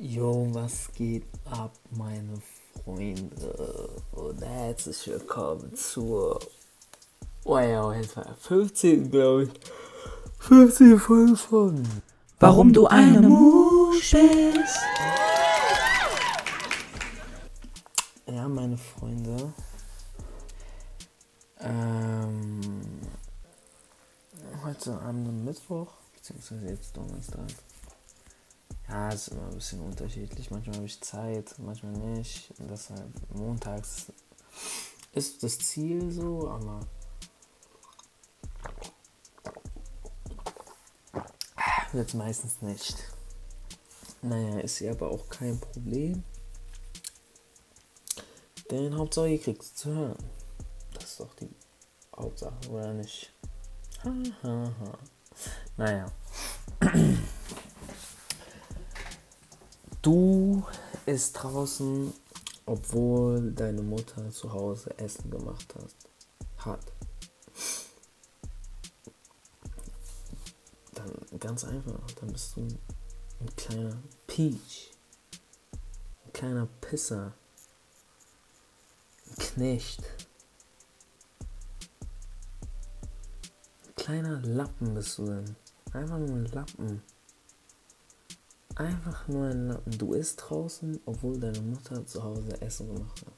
Jo, was geht ab, meine Freunde? Und herzlich willkommen zur. Oh ja, jetzt war 15, glaube ich. 15 Folge von. Warum du eine Musch bist. Ja, meine Freunde. Ähm, heute am Mittwoch, beziehungsweise jetzt Donnerstag. Ja, es ist immer ein bisschen unterschiedlich. Manchmal habe ich Zeit, manchmal nicht. Und deshalb montags ist das Ziel so, aber jetzt meistens nicht. Naja, ist ja aber auch kein Problem. Denn Hauptsache ihr kriegt es zu hören. Das ist doch die Hauptsache, oder nicht? Ha, ha, ha. Naja. Du isst draußen, obwohl deine Mutter zu Hause Essen gemacht hast, hat. Dann ganz einfach, dann bist du ein kleiner Peach, ein kleiner Pisser, ein Knecht, ein kleiner Lappen bist du denn. Einfach nur ein Lappen. Einfach nur ein Lappen. Du isst draußen, obwohl deine Mutter zu Hause Essen gemacht hat.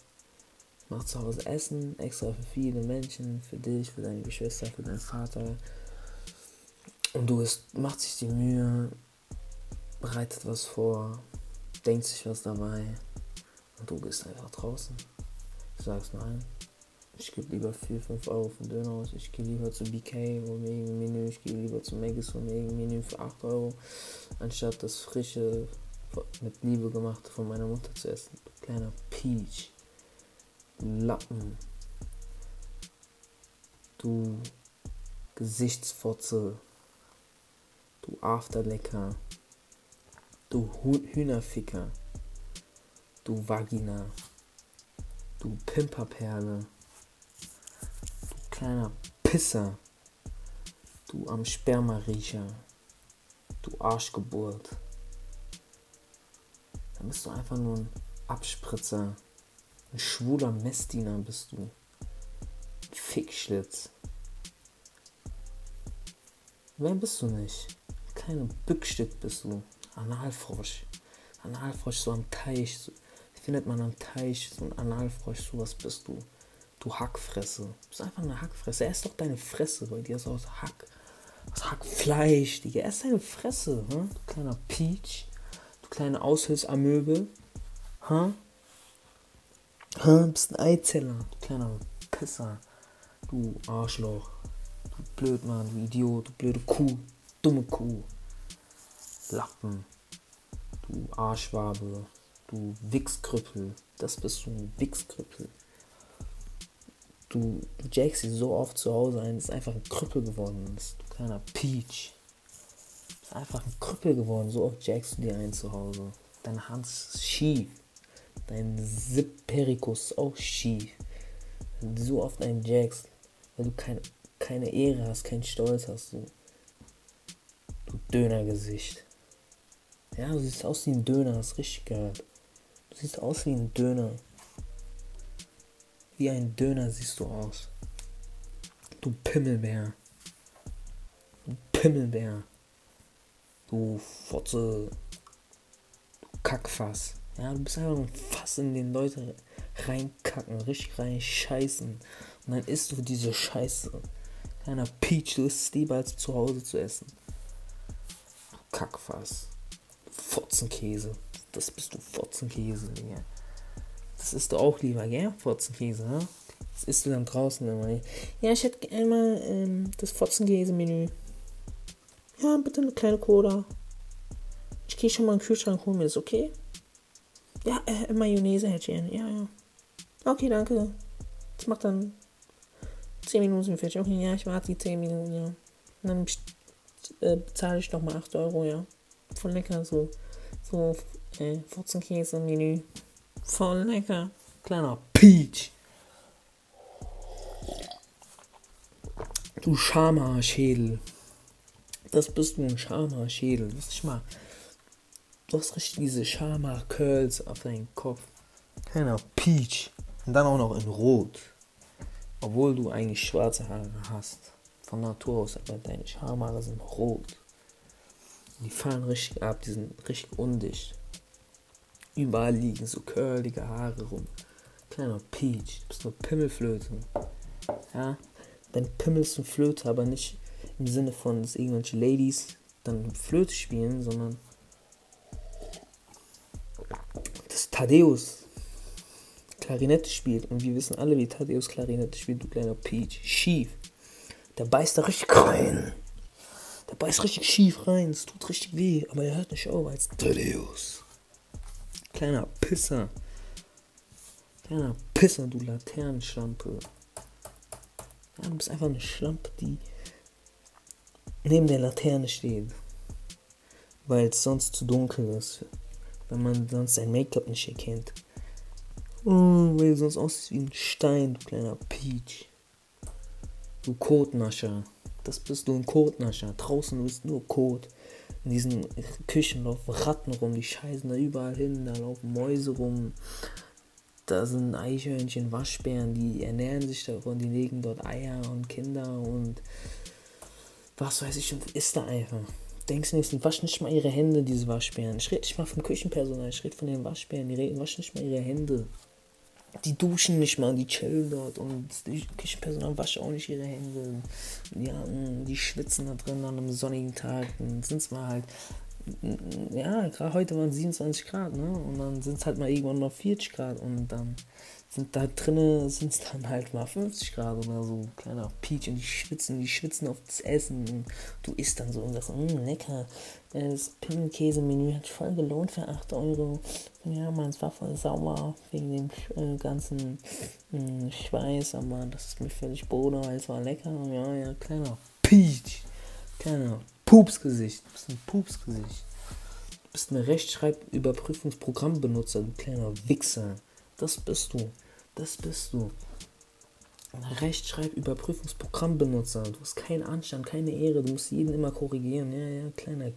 Macht zu Hause Essen, extra für viele Menschen, für dich, für deine Geschwister, für deinen Vater. Und du isst, macht sich die Mühe, bereitet was vor, denkt sich was dabei. Und du bist einfach draußen. Ich sag's nein. Ich gebe lieber 4, 5 Euro für Döner aus. Ich gehe lieber zu BK mir irgendein Menü. Ich gehe lieber zu Maggis mir irgendein Menü für 8 Euro, anstatt das frische, mit Liebe gemachte von meiner Mutter zu essen. Du kleiner Peach. Lappen. Du Gesichtsfotze. Du Afterlecker. Du Hühnerficker. Du Vagina. Du Pimperperle kleiner Pisser. Du am Spermariecher. Du Arschgeburt. Dann bist du einfach nur ein Abspritzer. Ein schwuler Messdiener bist du. Ein Fickschlitz. Wer bist du nicht? Ein kleiner Bückstück bist du. Analfrosch. Analfrosch so am Teich. Findet man am Teich so ein Analfrosch. So was bist du. Du Hackfresse. Du bist einfach eine Hackfresse. Ess doch deine Fresse, weil die ist aus Hack. Aus Hackfleisch, Digga. Ess deine Fresse, hm? du kleiner Peach. Du kleine Aushilfsamöbel. Hm? Hm? Bist ein Eizeller. Du kleiner Pisser. Du Arschloch. Du Blödmann, du Idiot, du blöde Kuh. Dumme Kuh. Lappen. Du Arschwabe. Du Wichskrüppel. Das bist du, Wichskrüppel du, jackst sie so oft zu Hause ein, ist einfach ein Krüppel geworden ist. Du kleiner Peach. Ist einfach ein Krüppel geworden, so oft jackst du dir ein zu Hause. Deine Hand ist schief. Dein Sipperikus ist auch schief. Wenn du so oft einen jackst, weil du kein, keine Ehre hast, keinen Stolz hast, du, du Dönergesicht. Ja, du siehst aus wie ein Döner, hast richtig gehört. Du siehst aus wie ein Döner. Wie ein Döner siehst du aus. Du Pimmelbär. Du Pimmelbär. Du Fotze. Du Kackfass. Ja, du bist einfach ein Fass, in den Leute reinkacken, richtig rein scheißen. Und dann isst du diese Scheiße. Kleiner Peach, du isst lieber als zu Hause zu essen. Du Kackfass. Fotzenkäse. Das bist du Fotzenkäse, Digga. Das isst du auch lieber, gell? Fotzenkäse, ne? Das isst du dann draußen immer. Ja, ich hätte einmal ähm, das Fotzenkäse-Menü. Ja, bitte eine kleine Cola. Ich gehe schon mal in den Kühlschrank holen, mir das okay? Ja, äh, Mayonnaise hätte ich. Ja, ja. Okay, danke. Das macht dann 10 Minuten fertig. Okay, ja, ich warte die 10 Minuten, ja. Und dann äh, bezahle ich nochmal 8 Euro, ja. Voll lecker, so, so äh, Fotzenkäse-Menü. Voll lecker. Kleiner Peach. Du Schama-Schädel. Das bist du ein Schama-Schädel. Lass dich mal. Du hast richtig diese Schamhaar-Curls auf deinem Kopf. Keiner Peach. Und dann auch noch in Rot. Obwohl du eigentlich schwarze Haare hast. Von Natur aus, aber deine Schamhaare sind rot. Die fallen richtig ab, die sind richtig undicht. Überall liegen so curlige Haare rum. Kleiner Peach, du bist nur Pimmelflöte. Ja, dein Pimmel ist eine Flöte, aber nicht im Sinne von, dass irgendwelche Ladies dann Flöte spielen, sondern dass Thaddeus Klarinette spielt. Und wir wissen alle, wie Thaddeus Klarinette spielt, du kleiner Peach. Schief. Der beißt da richtig rein. Der beißt richtig schief rein. Es tut richtig weh. Aber er hört nicht auf als Thaddeus. Kleiner Pisser. Kleiner Pisser, du Laternenschlampe. Ja, du bist einfach eine Schlampe, die neben der Laterne steht. Weil es sonst zu dunkel ist. Wenn man sonst sein Make-up nicht erkennt. Oh, weil du sonst aussiehst wie ein Stein, du kleiner Peach. Du Kotnascher. Das bist du ein Kotnascher. Draußen bist du nur Kot. In diesen Küchen laufen Ratten rum, die scheißen da überall hin, da laufen Mäuse rum. Da sind Eichhörnchen, Waschbären, die ernähren sich davon, die legen dort Eier und Kinder und was weiß ich und isst da einfach. Denkst du nicht, die waschen nicht mal ihre Hände, diese Waschbären. Ich rede nicht mal vom Küchenpersonal, ich rede von den Waschbären, die reden, waschen nicht mal ihre Hände. Die duschen nicht mal, die chillen dort und die Küchenpersonal waschen auch nicht ihre Hände. Ja, mm, die schwitzen da drin an einem sonnigen Tag. Dann sind es mal halt, ja, gerade heute waren es 27 Grad, ne? Und dann sind es halt mal irgendwann noch 40 Grad und dann sind da drinnen, sind es dann halt mal 50 Grad oder so. Kleiner Peach und die schwitzen, die schwitzen auf das Essen und du isst dann so und sagst, mmm, lecker. Das Pimmelkäse-Menü hat voll gelohnt für 8 Euro. Ja, man, es war voll sauer wegen dem äh, ganzen äh, Schweiß, aber das ist mir völlig Boden, weil es war lecker. Ja, ja, kleiner Peach. Kleiner Pupsgesicht. Du bist ein Pupsgesicht. Du bist ein Rechtschreibüberprüfungsprogrammbenutzer, du kleiner Wichser. Das bist du. Das bist du. Ein Rechtschreibüberprüfungsprogrammbenutzer. Du hast keinen Anstand, keine Ehre. Du musst jeden immer korrigieren. Ja, ja, kleiner,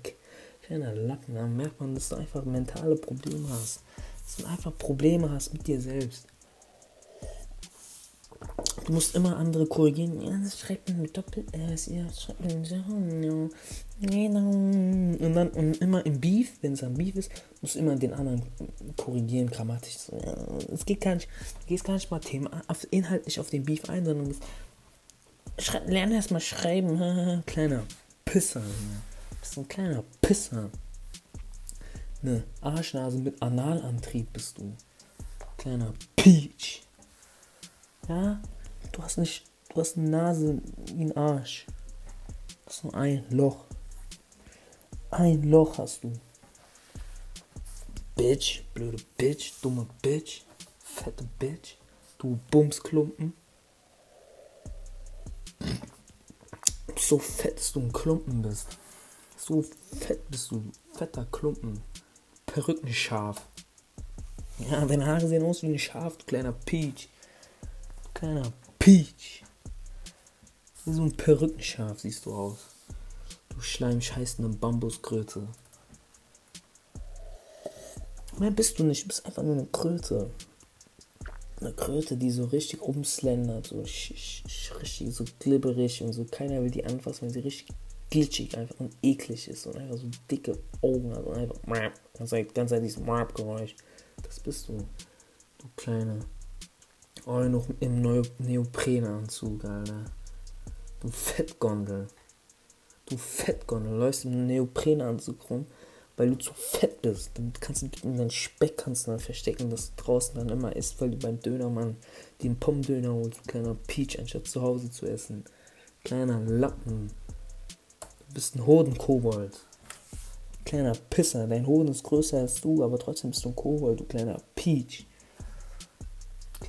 kleiner Lappen. Da merkt man, dass du einfach mentale Probleme hast. Dass du einfach Probleme hast mit dir selbst. Du musst immer andere korrigieren. Ja, das schreibt man mit Doppel-S. Ja, das schreibt man so. Ja. Und dann und immer im Beef, wenn es am Beef ist, musst du immer den anderen korrigieren, grammatisch. Ja, es geht gar nicht, du gehst gar nicht mal Thema, auf, inhaltlich auf den Beef ein, sondern du lerne erst mal schreiben. kleiner Pisser. Du bist ein kleiner Pisser. Ne Arschnase mit Analantrieb bist du. Kleiner Peach. Ja, du hast nicht, du hast eine Nase wie ein Arsch. Das ist nur ein Loch. Ein Loch hast du. Bitch, blöde Bitch, dumme Bitch, fette Bitch, du Bumsklumpen. So fett, dass du ein Klumpen bist. So fett bist du, fetter Klumpen. Perückenschaf. Ja, deine Haare sehen aus wie ein Schaf, du kleiner Peach. Kleiner Peach. So ein Perückenschaf siehst du aus. Du schleimscheißende Bambuskröte. Mehr bist du nicht, du bist einfach nur eine Kröte. Eine Kröte, die so richtig rumslendert, so richtig so glibberig und so. Keiner will die anfassen, weil sie richtig glitschig einfach und eklig ist und einfach so dicke Augen hat und einfach ganz Zeit dieses Marp-Geräusch. Das bist du, du kleine Oh, noch im Neo Neoprenanzug, Alter. Du Fettgondel. Du Fettgondel. Läufst im Neoprenanzug rum, weil du zu fett bist. Damit kannst du in deinen Speck kannst du dann verstecken, dass du draußen dann immer isst, weil du beim Dönermann den Pommdöner holst, du kleiner Peach, anstatt zu Hause zu essen. Kleiner Lappen. Du bist ein Hodenkobold. Kleiner Pisser. Dein Hoden ist größer als du, aber trotzdem bist du ein Kobold, du kleiner Peach.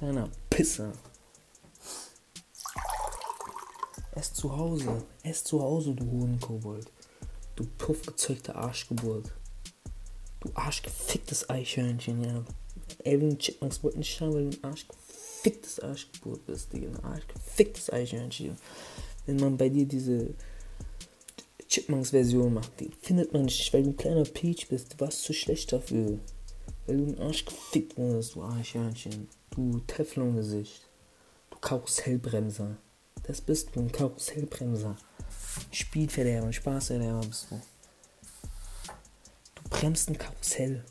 Kleiner Pisser. Ess zu Hause. Ess zu Hause, du Hohenkobold. Du puffgezeugte Arschgeburt. Du arschgeficktes Eichhörnchen, ja. Elvin Chipmunks wollten nicht schauen, weil du ein arschgeficktes Arschgeburt bist, Digga. Ein arschgeficktes Eichhörnchen. Wenn man bei dir diese Chipmunks-Version macht, die findet man nicht, weil du ein kleiner Peach bist. Du warst zu schlecht dafür. Weil du ein Arsch gefickt wurdest, du Arschhörnchen. Du Teflongesicht. Du Karussellbremser. Das bist du, ein Karussellbremser. Spielverderber, Spaßverderber bist du. Du bremst ein Karussell.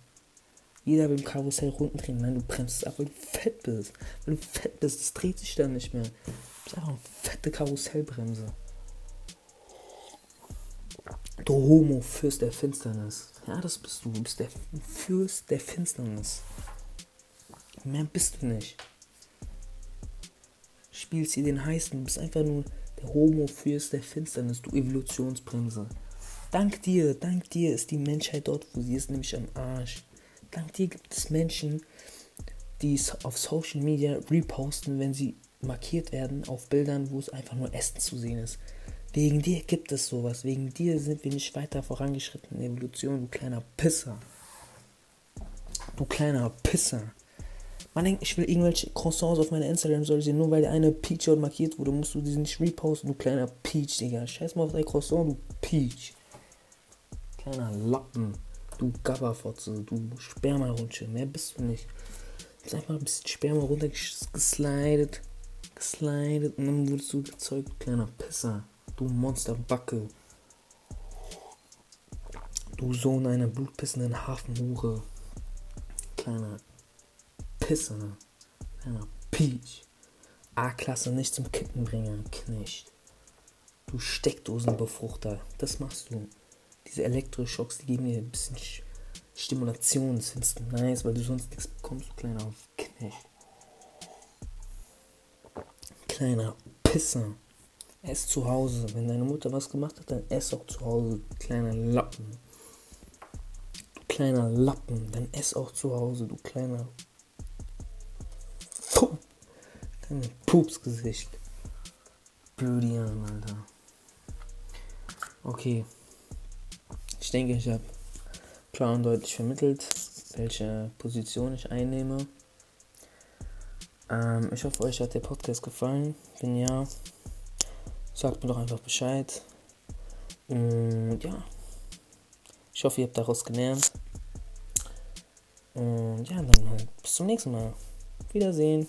Jeder will im Karussell runterdrehen. Nein, du bremst ab, weil du fett bist. Weil du fett bist, das dreht sich dann nicht mehr. Du bist einfach eine fette Karussellbremse. Du Homo, Fürst der Finsternis. Ja, das bist du. Du bist der Fürst der Finsternis. Mehr bist du nicht. Spielst hier den heißen. Du bist einfach nur der Homo, Fürst der Finsternis. Du Evolutionsbremse. Dank dir, dank dir ist die Menschheit dort, wo sie ist, nämlich am Arsch. Dank dir gibt es Menschen, die es auf Social Media reposten, wenn sie markiert werden auf Bildern, wo es einfach nur Essen zu sehen ist. Wegen dir gibt es sowas. Wegen dir sind wir nicht weiter vorangeschritten in der Evolution, du kleiner Pisser. Du kleiner Pisser. Man denkt, ich will irgendwelche Croissants auf meiner Instagram-Story sehen, nur weil der eine Peach dort markiert wurde, musst du diesen nicht reposten, du kleiner Peach, Digga. Scheiß mal auf dein Croissant, du Peach. Kleiner Lappen. Du Gabberfotze, du Spermarutsche. Mehr bist du nicht. Du bist einfach ein bisschen Sperma runtergeslidet. Geslidet und dann wurdest du gezeugt, kleiner Pisser. Du Monsterbacke. Du Sohn einer blutpissenden Hafenhure. Kleiner Pisser. Kleiner Peach. A-Klasse nicht zum Kicken bringen, Knecht. Du Steckdosenbefruchter. Das machst du. Diese Elektroschocks, die geben dir ein bisschen Stimulation. Das findest du nice, weil du sonst nichts bekommst, kleiner Knecht. Kleiner Pisser. Ess zu Hause. Wenn deine Mutter was gemacht hat, dann ess auch zu Hause. Du kleiner Lappen. Du kleiner Lappen. Dann ess auch zu Hause, du kleiner. Kleiner Pupsgesicht. Blödian, Alter. Okay. Ich denke, ich habe klar und deutlich vermittelt, welche Position ich einnehme. Ähm, ich hoffe, euch hat der Podcast gefallen. Wenn ja, sagt mir doch einfach Bescheid. Und ja, ich hoffe, ihr habt daraus gelernt. Und ja, dann halt bis zum nächsten Mal. Wiedersehen.